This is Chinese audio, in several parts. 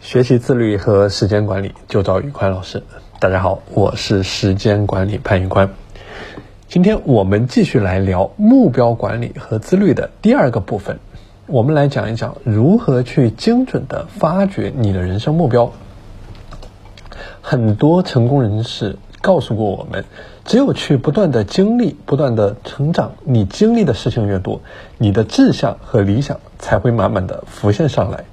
学习自律和时间管理，就找宇宽老师。大家好，我是时间管理潘宇宽。今天我们继续来聊目标管理和自律的第二个部分。我们来讲一讲如何去精准的发掘你的人生目标。很多成功人士告诉过我们，只有去不断的经历、不断的成长，你经历的事情越多，你的志向和理想才会慢慢的浮现上来。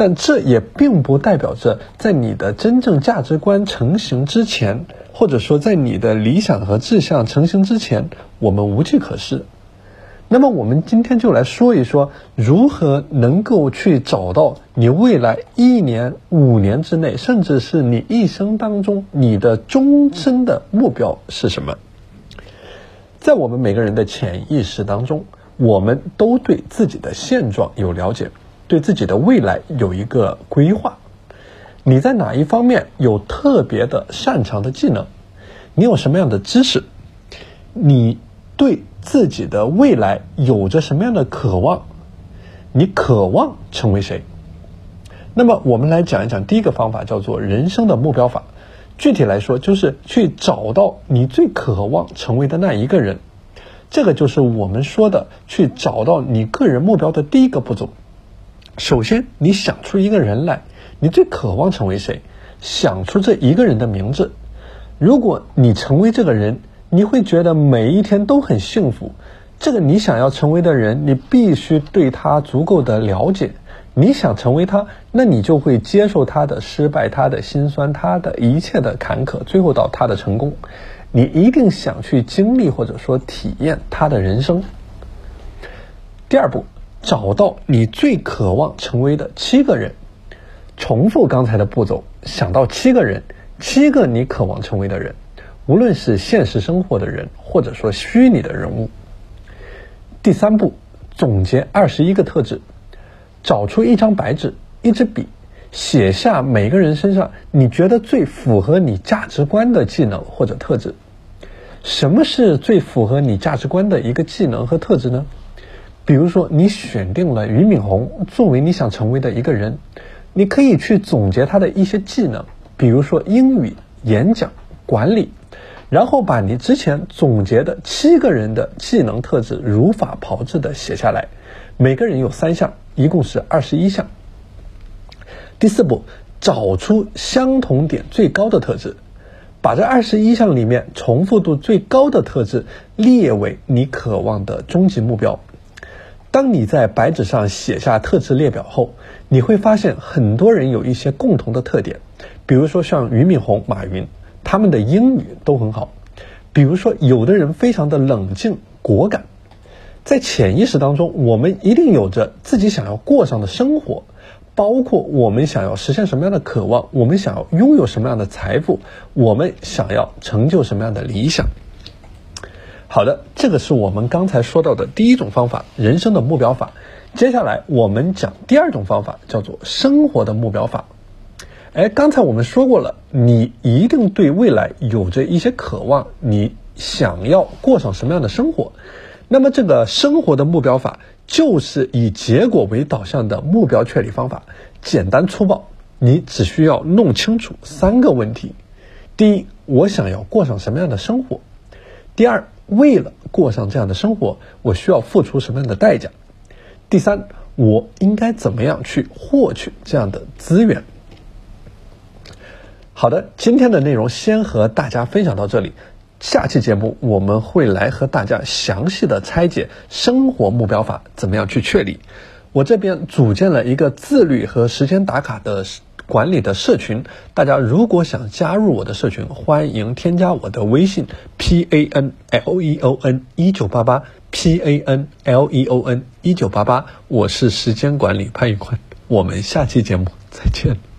但这也并不代表着，在你的真正价值观成型之前，或者说在你的理想和志向成型之前，我们无计可施。那么，我们今天就来说一说，如何能够去找到你未来一年、五年之内，甚至是你一生当中，你的终身的目标是什么？在我们每个人的潜意识当中，我们都对自己的现状有了解。对自己的未来有一个规划，你在哪一方面有特别的擅长的技能？你有什么样的知识？你对自己的未来有着什么样的渴望？你渴望成为谁？那么，我们来讲一讲第一个方法，叫做人生的目标法。具体来说，就是去找到你最渴望成为的那一个人。这个就是我们说的去找到你个人目标的第一个步骤。首先，你想出一个人来，你最渴望成为谁？想出这一个人的名字。如果你成为这个人，你会觉得每一天都很幸福。这个你想要成为的人，你必须对他足够的了解。你想成为他，那你就会接受他的失败、他的辛酸、他的一切的坎坷，最后到他的成功。你一定想去经历或者说体验他的人生。第二步。找到你最渴望成为的七个人，重复刚才的步骤，想到七个人，七个你渴望成为的人，无论是现实生活的人，或者说虚拟的人物。第三步，总结二十一个特质，找出一张白纸，一支笔，写下每个人身上你觉得最符合你价值观的技能或者特质。什么是最符合你价值观的一个技能和特质呢？比如说，你选定了俞敏洪作为你想成为的一个人，你可以去总结他的一些技能，比如说英语、演讲、管理，然后把你之前总结的七个人的技能特质如法炮制的写下来，每个人有三项，一共是二十一项。第四步，找出相同点最高的特质，把这二十一项里面重复度最高的特质列为你渴望的终极目标。当你在白纸上写下特质列表后，你会发现很多人有一些共同的特点，比如说像俞敏洪、马云，他们的英语都很好；比如说有的人非常的冷静果敢。在潜意识当中，我们一定有着自己想要过上的生活，包括我们想要实现什么样的渴望，我们想要拥有什么样的财富，我们想要成就什么样的理想。好的，这个是我们刚才说到的第一种方法，人生的目标法。接下来我们讲第二种方法，叫做生活的目标法。哎，刚才我们说过了，你一定对未来有着一些渴望，你想要过上什么样的生活？那么这个生活的目标法就是以结果为导向的目标确立方法，简单粗暴，你只需要弄清楚三个问题：第一，我想要过上什么样的生活？第二，为了过上这样的生活，我需要付出什么样的代价？第三，我应该怎么样去获取这样的资源？好的，今天的内容先和大家分享到这里，下期节目我们会来和大家详细的拆解生活目标法怎么样去确立。我这边组建了一个自律和时间打卡的。管理的社群，大家如果想加入我的社群，欢迎添加我的微信 p a n l e o n 一九八八 p a n l e o n 一九八八，我是时间管理潘玉坤，我们下期节目再见。